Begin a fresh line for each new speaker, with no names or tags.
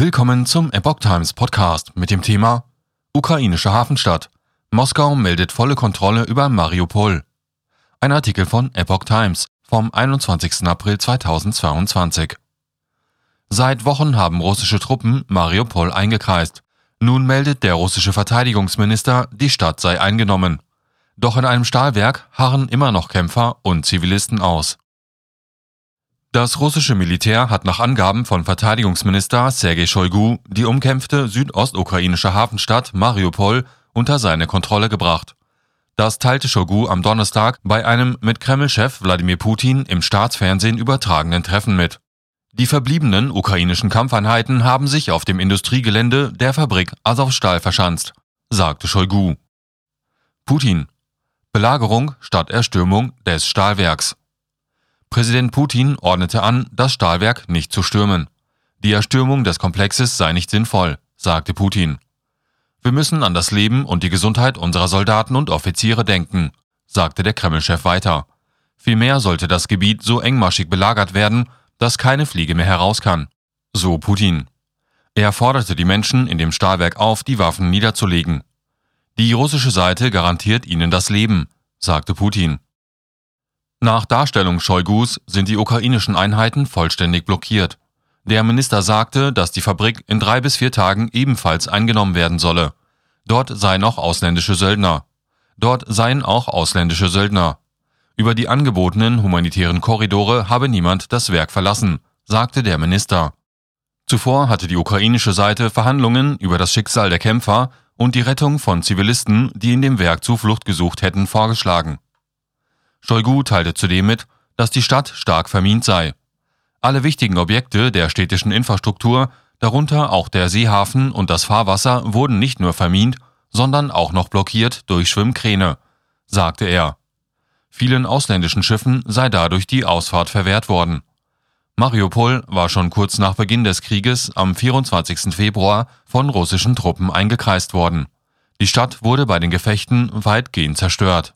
Willkommen zum Epoch Times Podcast mit dem Thema Ukrainische Hafenstadt. Moskau meldet volle Kontrolle über Mariupol. Ein Artikel von Epoch Times vom 21. April 2022. Seit Wochen haben russische Truppen Mariupol eingekreist. Nun meldet der russische Verteidigungsminister, die Stadt sei eingenommen. Doch in einem Stahlwerk harren immer noch Kämpfer und Zivilisten aus. Das russische Militär hat nach Angaben von Verteidigungsminister Sergei Shoigu die umkämpfte südostukrainische Hafenstadt Mariupol unter seine Kontrolle gebracht. Das teilte Shoigu am Donnerstag bei einem mit Kreml-Chef Wladimir Putin im Staatsfernsehen übertragenen Treffen mit. Die verbliebenen ukrainischen Kampfeinheiten haben sich auf dem Industriegelände der Fabrik Azovstal verschanzt, sagte Shoigu. Putin. Belagerung statt Erstürmung des Stahlwerks. Präsident Putin ordnete an, das Stahlwerk nicht zu stürmen. Die Erstürmung des Komplexes sei nicht sinnvoll, sagte Putin. Wir müssen an das Leben und die Gesundheit unserer Soldaten und Offiziere denken, sagte der Kreml-Chef weiter. Vielmehr sollte das Gebiet so engmaschig belagert werden, dass keine Fliege mehr heraus kann. So Putin. Er forderte die Menschen in dem Stahlwerk auf, die Waffen niederzulegen. Die russische Seite garantiert ihnen das Leben, sagte Putin. Nach Darstellung Shoigus sind die ukrainischen Einheiten vollständig blockiert. Der Minister sagte, dass die Fabrik in drei bis vier Tagen ebenfalls eingenommen werden solle. Dort seien auch ausländische Söldner. Dort seien auch ausländische Söldner. Über die angebotenen humanitären Korridore habe niemand das Werk verlassen, sagte der Minister. Zuvor hatte die ukrainische Seite Verhandlungen über das Schicksal der Kämpfer und die Rettung von Zivilisten, die in dem Werk Zuflucht gesucht hätten, vorgeschlagen. Shoigu teilte zudem mit, dass die Stadt stark vermint sei. Alle wichtigen Objekte der städtischen Infrastruktur, darunter auch der Seehafen und das Fahrwasser, wurden nicht nur vermint, sondern auch noch blockiert durch Schwimmkräne, sagte er. Vielen ausländischen Schiffen sei dadurch die Ausfahrt verwehrt worden. Mariupol war schon kurz nach Beginn des Krieges am 24. Februar von russischen Truppen eingekreist worden. Die Stadt wurde bei den Gefechten weitgehend zerstört.